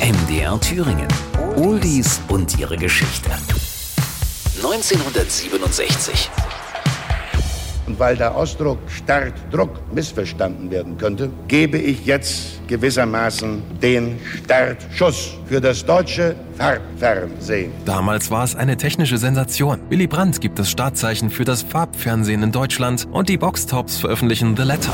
MDR Thüringen. Oldies und ihre Geschichte. 1967. Und weil der Ausdruck Start, Druck missverstanden werden könnte, gebe ich jetzt gewissermaßen den Startschuss für das deutsche Farbfernsehen. Damals war es eine technische Sensation. Willy Brandt gibt das Startzeichen für das Farbfernsehen in Deutschland und die Boxtops veröffentlichen The Letter.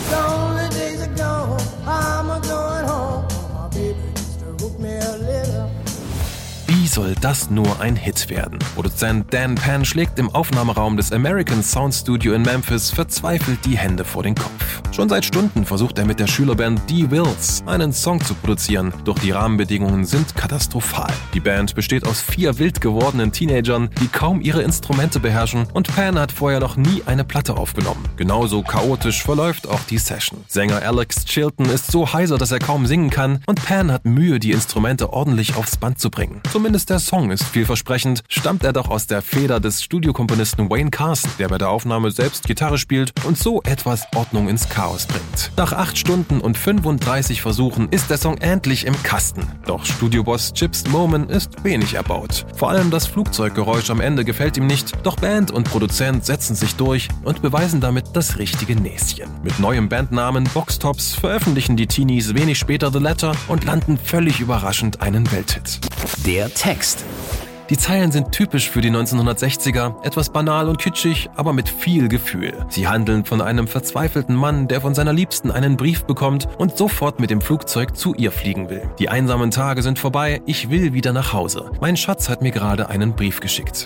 Wie soll das nur ein Hit werden? Produzent Dan Penn schlägt im Aufnahmeraum des American Sound Studio in Memphis verzweifelt die Hände vor den Kopf. Schon seit Stunden versucht er mit der Schülerband The Wills einen Song zu produzieren, doch die Rahmenbedingungen sind katastrophal. Die Band besteht aus vier wild gewordenen Teenagern, die kaum ihre Instrumente beherrschen und Penn hat vorher noch nie eine Platte aufgenommen. Genauso chaotisch verläuft auch die Session. Sänger Alex Chilton ist so heiser, dass er kaum singen kann und Penn hat Mühe, die Instrumente ordentlich aufs Band zu bringen. Zumindest der Song ist vielversprechend, stammt er doch aus der Feder des Studiokomponisten Wayne Carson, der bei der Aufnahme selbst Gitarre spielt und so etwas Ordnung ins Chaos bringt. Nach 8 Stunden und 35 Versuchen ist der Song endlich im Kasten. Doch Studioboss Chips Moman ist wenig erbaut. Vor allem das Flugzeuggeräusch am Ende gefällt ihm nicht, doch Band und Produzent setzen sich durch und beweisen damit das richtige Näschen. Mit neuem Bandnamen Boxtops veröffentlichen die Teenies wenig später The Letter und landen völlig überraschend einen Welthit. Der Text. Die Zeilen sind typisch für die 1960er, etwas banal und kitschig, aber mit viel Gefühl. Sie handeln von einem verzweifelten Mann, der von seiner Liebsten einen Brief bekommt und sofort mit dem Flugzeug zu ihr fliegen will. Die einsamen Tage sind vorbei, ich will wieder nach Hause. Mein Schatz hat mir gerade einen Brief geschickt.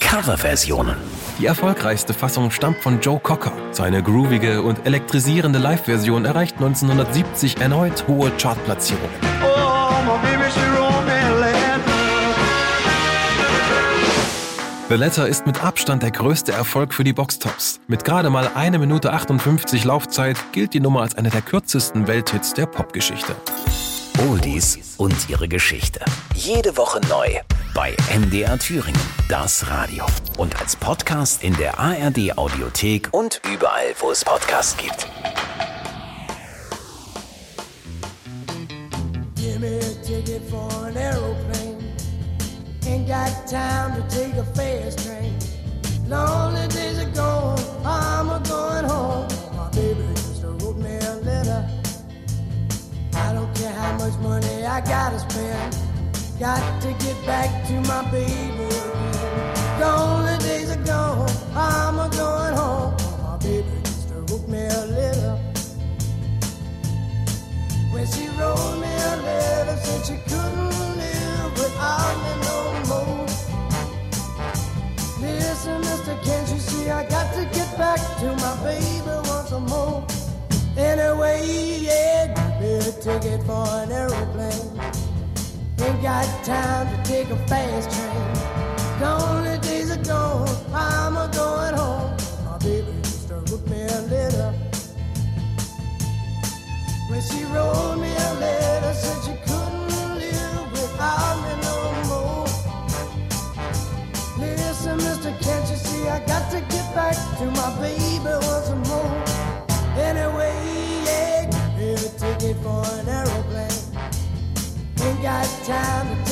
Coverversionen. Die erfolgreichste Fassung stammt von Joe Cocker. Seine groovige und elektrisierende Live-Version erreicht 1970 erneut hohe Chartplatzierungen. The Letter ist mit Abstand der größte Erfolg für die Boxtops. Mit gerade mal 1 Minute 58 Laufzeit gilt die Nummer als einer der kürzesten Welthits der Popgeschichte. Oldies und ihre Geschichte. Jede Woche neu bei MDR Thüringen, das Radio. Und als Podcast in der ARD Audiothek und überall, wo es Podcasts gibt. Got time to take a fast train. Lonely days are gone, I'm a going home. My baby just wrote me a letter. I don't care how much money I gotta spend. Got to get back to my baby. Lonely days are gone, I'm a going home. My baby just wrote me a letter. When she wrote me a letter, said she couldn't Listen, mister, can't you see I got to get back to my baby once more? Anyway, yeah, me a ticket for an aeroplane. Ain't got time to take a fast train. Gone The days are gone, I'm a going baby once more? Anyway, yeah, give a ticket for an aeroplane. Ain't got time to